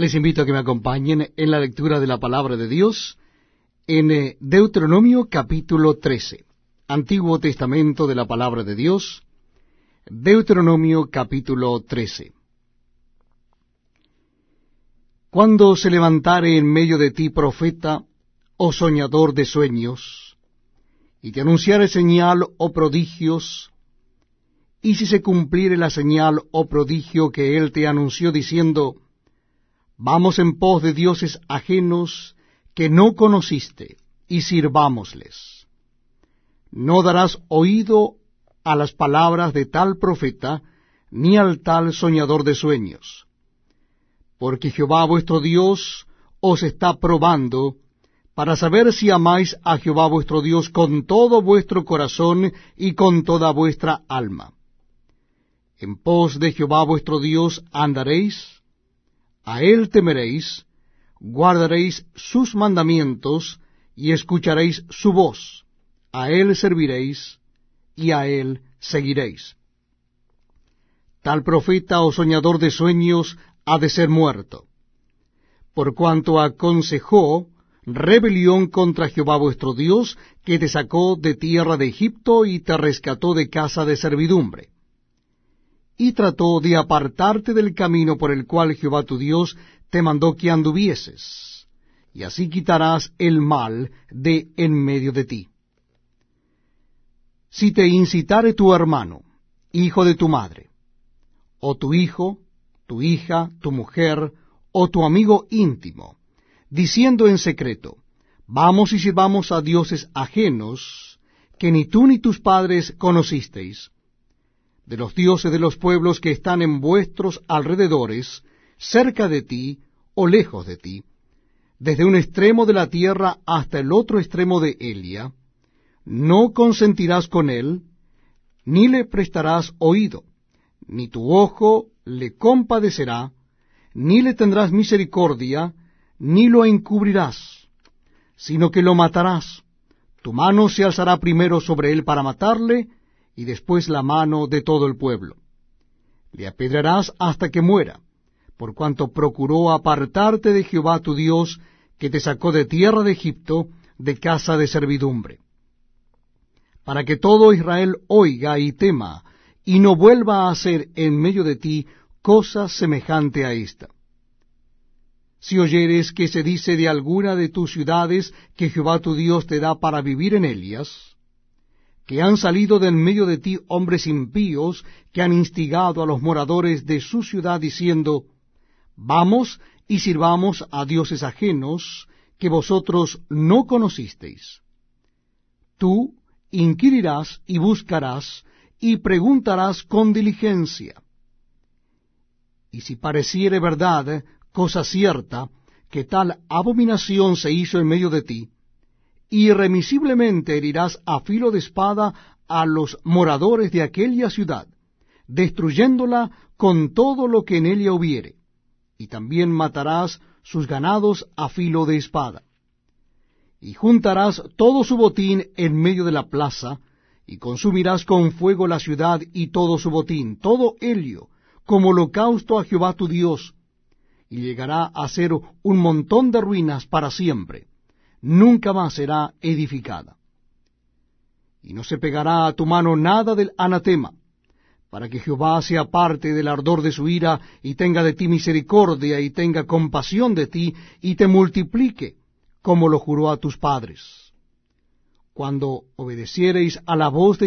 Les invito a que me acompañen en la lectura de la palabra de Dios en eh, Deuteronomio capítulo 13, Antiguo Testamento de la palabra de Dios, Deuteronomio capítulo 13. Cuando se levantare en medio de ti profeta o soñador de sueños, y te anunciare señal o prodigios, y si se cumpliere la señal o prodigio que él te anunció diciendo, Vamos en pos de dioses ajenos que no conociste, y sirvámosles. No darás oído a las palabras de tal profeta, ni al tal soñador de sueños. Porque Jehová vuestro Dios os está probando, para saber si amáis a Jehová vuestro Dios con todo vuestro corazón y con toda vuestra alma. En pos de Jehová vuestro Dios andaréis, a él temeréis, guardaréis sus mandamientos y escucharéis su voz, a él serviréis y a él seguiréis. Tal profeta o soñador de sueños ha de ser muerto, por cuanto aconsejó rebelión contra Jehová vuestro Dios, que te sacó de tierra de Egipto y te rescató de casa de servidumbre y trató de apartarte del camino por el cual Jehová tu Dios te mandó que anduvieses, y así quitarás el mal de en medio de ti. Si te incitare tu hermano, hijo de tu madre, o tu hijo, tu hija, tu mujer, o tu amigo íntimo, diciendo en secreto, vamos y sirvamos a dioses ajenos, que ni tú ni tus padres conocisteis, de los dioses de los pueblos que están en vuestros alrededores, cerca de ti o lejos de ti, desde un extremo de la tierra hasta el otro extremo de Elia, no consentirás con él, ni le prestarás oído, ni tu ojo le compadecerá, ni le tendrás misericordia, ni lo encubrirás, sino que lo matarás. Tu mano se alzará primero sobre él para matarle, y después la mano de todo el pueblo. Le apedrarás hasta que muera, por cuanto procuró apartarte de Jehová tu Dios, que te sacó de tierra de Egipto, de casa de servidumbre. Para que todo Israel oiga y tema, y no vuelva a hacer en medio de ti cosa semejante a esta. Si oyeres que se dice de alguna de tus ciudades que Jehová tu Dios te da para vivir en ellas, que han salido de en medio de ti hombres impíos que han instigado a los moradores de su ciudad diciendo, Vamos y sirvamos a dioses ajenos que vosotros no conocisteis. Tú inquirirás y buscarás y preguntarás con diligencia. Y si pareciere verdad, cosa cierta, que tal abominación se hizo en medio de ti, irremisiblemente herirás a filo de espada a los moradores de aquella ciudad, destruyéndola con todo lo que en ella hubiere, y también matarás sus ganados a filo de espada. Y juntarás todo su botín en medio de la plaza, y consumirás con fuego la ciudad y todo su botín, todo helio, como holocausto a Jehová tu Dios, y llegará a ser un montón de ruinas para siempre nunca más será edificada. Y no se pegará a tu mano nada del anatema, para que Jehová se aparte del ardor de su ira y tenga de ti misericordia y tenga compasión de ti y te multiplique, como lo juró a tus padres. Cuando obedeciereis a la voz de